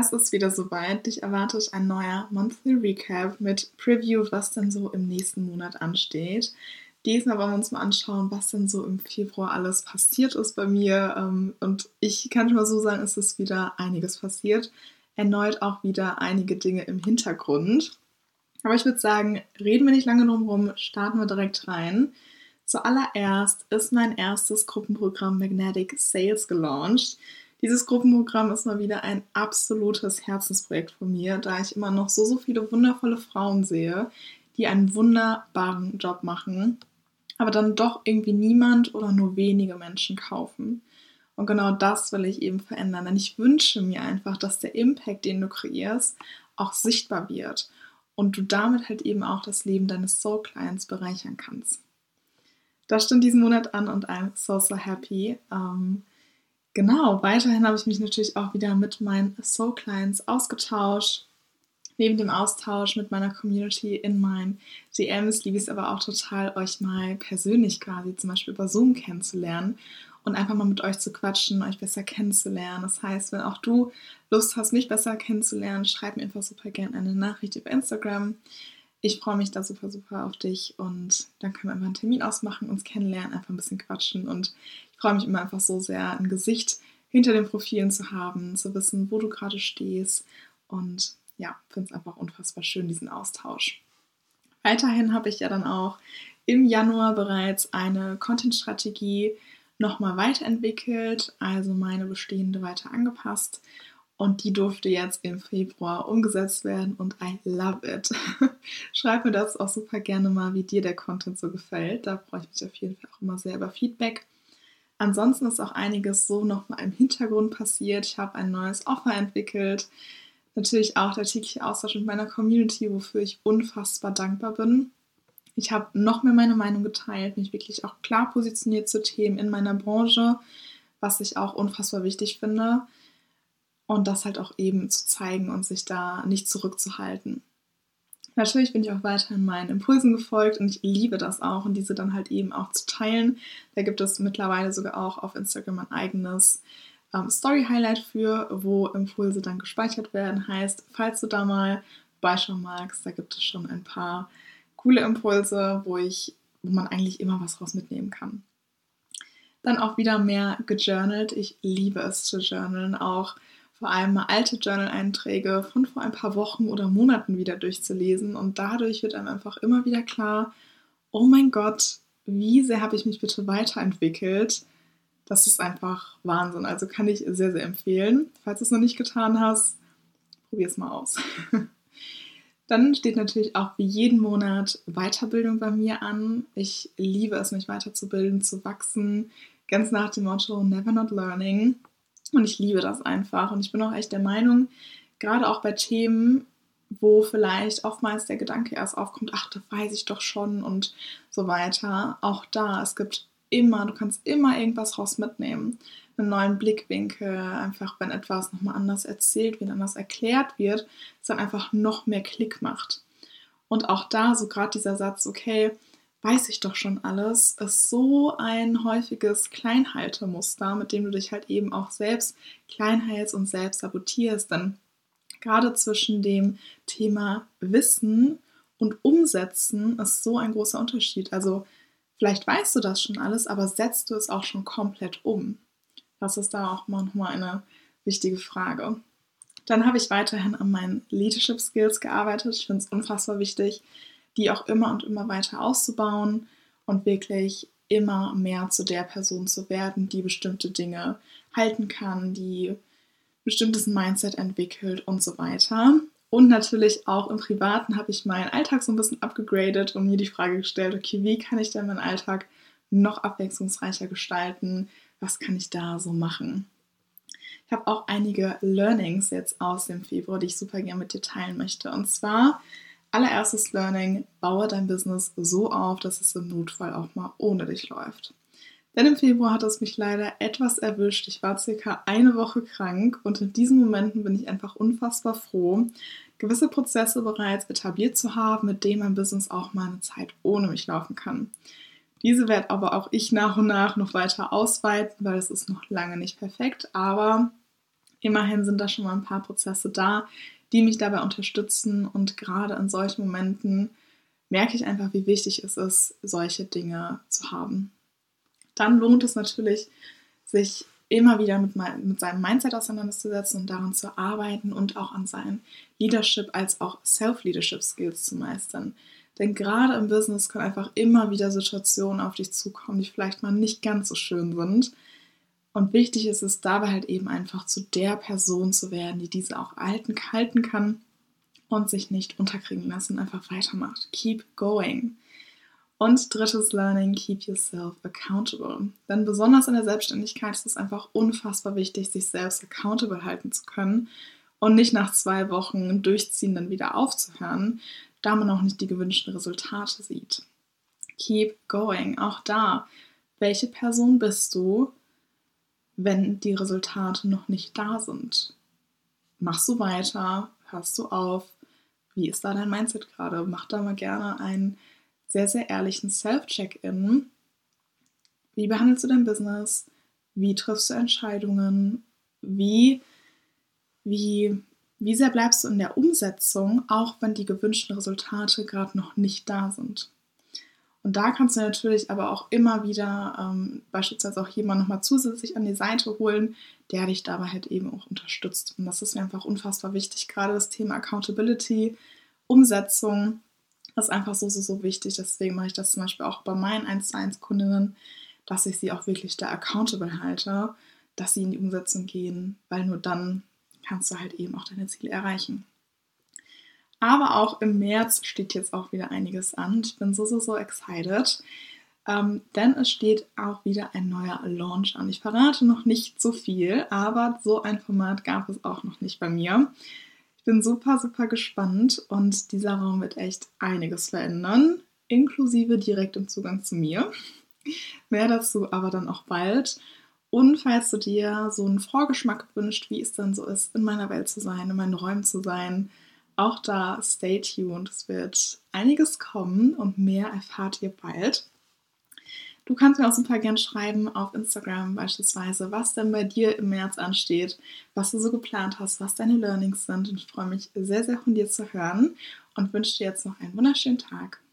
Es ist wieder soweit. Dich erwartet ein neuer Monthly Recap mit Preview, was denn so im nächsten Monat ansteht. Diesmal wollen wir uns mal anschauen, was denn so im Februar alles passiert ist bei mir. Ähm, und ich kann schon mal so sagen, es ist wieder einiges passiert. Erneut auch wieder einige Dinge im Hintergrund. Aber ich würde sagen, reden wir nicht lange drum herum, starten wir direkt rein. Zuallererst ist mein erstes Gruppenprogramm Magnetic Sales gelauncht. Dieses Gruppenprogramm ist mal wieder ein absolutes Herzensprojekt von mir, da ich immer noch so, so viele wundervolle Frauen sehe, die einen wunderbaren Job machen, aber dann doch irgendwie niemand oder nur wenige Menschen kaufen. Und genau das will ich eben verändern, denn ich wünsche mir einfach, dass der Impact, den du kreierst, auch sichtbar wird und du damit halt eben auch das Leben deines Soul Clients bereichern kannst. Das stimmt diesen Monat an und I'm so, so happy. Ähm, Genau, weiterhin habe ich mich natürlich auch wieder mit meinen Soul Clients ausgetauscht. Neben dem Austausch mit meiner Community in meinen DMs liebe ich es aber auch total, euch mal persönlich quasi zum Beispiel über Zoom kennenzulernen und einfach mal mit euch zu quatschen, euch besser kennenzulernen. Das heißt, wenn auch du Lust hast, mich besser kennenzulernen, schreib mir einfach super gerne eine Nachricht über Instagram. Ich freue mich da super, super auf dich und dann können wir einfach einen Termin ausmachen, uns kennenlernen, einfach ein bisschen quatschen und ich freue mich immer einfach so sehr, ein Gesicht hinter den Profilen zu haben, zu wissen, wo du gerade stehst. Und ja, finde es einfach unfassbar schön, diesen Austausch. Weiterhin habe ich ja dann auch im Januar bereits eine Content-Strategie nochmal weiterentwickelt, also meine bestehende weiter angepasst. Und die durfte jetzt im Februar umgesetzt werden und I love it. Schreib mir das auch super gerne mal, wie dir der Content so gefällt. Da freue ich mich auf jeden Fall auch immer sehr über Feedback. Ansonsten ist auch einiges so noch mal im Hintergrund passiert. Ich habe ein neues Offer entwickelt. Natürlich auch der tägliche Austausch mit meiner Community, wofür ich unfassbar dankbar bin. Ich habe noch mehr meine Meinung geteilt, mich wirklich auch klar positioniert zu Themen in meiner Branche, was ich auch unfassbar wichtig finde. Und das halt auch eben zu zeigen und sich da nicht zurückzuhalten. Natürlich bin ich auch weiterhin meinen Impulsen gefolgt und ich liebe das auch und diese dann halt eben auch zu teilen. Da gibt es mittlerweile sogar auch auf Instagram ein eigenes ähm, Story-Highlight für, wo Impulse dann gespeichert werden. Heißt, falls du da mal beischauen magst, da gibt es schon ein paar coole Impulse, wo ich, wo man eigentlich immer was raus mitnehmen kann. Dann auch wieder mehr gejournalt. Ich liebe es zu journalen, auch vor allem alte Journal-Einträge von vor ein paar Wochen oder Monaten wieder durchzulesen. Und dadurch wird einem einfach immer wieder klar, oh mein Gott, wie sehr habe ich mich bitte weiterentwickelt. Das ist einfach Wahnsinn. Also kann ich sehr, sehr empfehlen. Falls du es noch nicht getan hast, probier es mal aus. Dann steht natürlich auch wie jeden Monat Weiterbildung bei mir an. Ich liebe es, mich weiterzubilden, zu wachsen. Ganz nach dem Motto Never Not Learning. Und ich liebe das einfach. Und ich bin auch echt der Meinung, gerade auch bei Themen, wo vielleicht oftmals der Gedanke erst aufkommt, ach, das weiß ich doch schon und so weiter. Auch da, es gibt immer, du kannst immer irgendwas raus mitnehmen. Einen neuen Blickwinkel, einfach wenn etwas nochmal anders erzählt wird, anders erklärt wird, es dann einfach noch mehr Klick macht. Und auch da, so gerade dieser Satz, okay, weiß ich doch schon alles, ist so ein häufiges Kleinhaltemuster, mit dem du dich halt eben auch selbst kleinhältst und selbst sabotierst. Denn gerade zwischen dem Thema Wissen und Umsetzen ist so ein großer Unterschied. Also vielleicht weißt du das schon alles, aber setzt du es auch schon komplett um? Das ist da auch nochmal eine wichtige Frage. Dann habe ich weiterhin an meinen Leadership Skills gearbeitet. Ich finde es unfassbar wichtig, die auch immer und immer weiter auszubauen und wirklich immer mehr zu der Person zu werden, die bestimmte Dinge halten kann, die bestimmtes Mindset entwickelt und so weiter. Und natürlich auch im Privaten habe ich meinen Alltag so ein bisschen abgegradet und mir die Frage gestellt, okay, wie kann ich denn meinen Alltag noch abwechslungsreicher gestalten? Was kann ich da so machen? Ich habe auch einige Learnings jetzt aus dem Februar, die ich super gerne mit dir teilen möchte. Und zwar allererstes Learning, baue dein Business so auf, dass es im Notfall auch mal ohne dich läuft. Denn im Februar hat es mich leider etwas erwischt. Ich war circa eine Woche krank und in diesen Momenten bin ich einfach unfassbar froh, gewisse Prozesse bereits etabliert zu haben, mit denen mein Business auch mal eine Zeit ohne mich laufen kann. Diese werde aber auch ich nach und nach noch weiter ausweiten, weil es ist noch lange nicht perfekt, aber immerhin sind da schon mal ein paar Prozesse da, die mich dabei unterstützen und gerade in solchen Momenten merke ich einfach, wie wichtig es ist, solche Dinge zu haben. Dann lohnt es natürlich, sich immer wieder mit, mit seinem Mindset auseinanderzusetzen und daran zu arbeiten und auch an seinen Leadership als auch Self-Leadership Skills zu meistern. Denn gerade im Business können einfach immer wieder Situationen auf dich zukommen, die vielleicht mal nicht ganz so schön sind. Und wichtig ist es dabei halt eben einfach zu der Person zu werden, die diese auch halten, halten kann und sich nicht unterkriegen lassen, einfach weitermacht. Keep going. Und drittes Learning, keep yourself accountable. Denn besonders in der Selbstständigkeit ist es einfach unfassbar wichtig, sich selbst accountable halten zu können und nicht nach zwei Wochen durchziehen dann wieder aufzuhören, da man auch nicht die gewünschten Resultate sieht. Keep going. Auch da, welche Person bist du, wenn die Resultate noch nicht da sind? Machst du weiter? Hörst du auf? Wie ist da dein Mindset gerade? Mach da mal gerne einen sehr, sehr ehrlichen Self-Check-In. Wie behandelst du dein Business? Wie triffst du Entscheidungen? Wie, wie wie sehr bleibst du in der Umsetzung, auch wenn die gewünschten Resultate gerade noch nicht da sind? Und da kannst du natürlich aber auch immer wieder ähm, beispielsweise auch jemanden nochmal zusätzlich an die Seite holen, der dich dabei halt eben auch unterstützt. Und das ist mir einfach unfassbar wichtig. Gerade das Thema Accountability, Umsetzung ist einfach so, so, so wichtig. Deswegen mache ich das zum Beispiel auch bei meinen 1 zu 1 Kundinnen, dass ich sie auch wirklich da accountable halte, dass sie in die Umsetzung gehen, weil nur dann kannst du halt eben auch deine Ziele erreichen. Aber auch im März steht jetzt auch wieder einiges an. Ich bin so, so, so excited. Ähm, denn es steht auch wieder ein neuer Launch an. Ich verrate noch nicht so viel, aber so ein Format gab es auch noch nicht bei mir. Ich bin super, super gespannt und dieser Raum wird echt einiges verändern, inklusive direktem Zugang zu mir. Mehr dazu aber dann auch bald. Und falls du dir so einen Vorgeschmack wünscht, wie es dann so ist, in meiner Welt zu sein, in meinen Räumen zu sein, auch da stay tuned. Es wird einiges kommen und mehr erfahrt ihr bald. Du kannst mir auch super gern schreiben auf Instagram beispielsweise, was denn bei dir im März ansteht, was du so geplant hast, was deine Learnings sind. Und ich freue mich sehr, sehr von dir zu hören und wünsche dir jetzt noch einen wunderschönen Tag.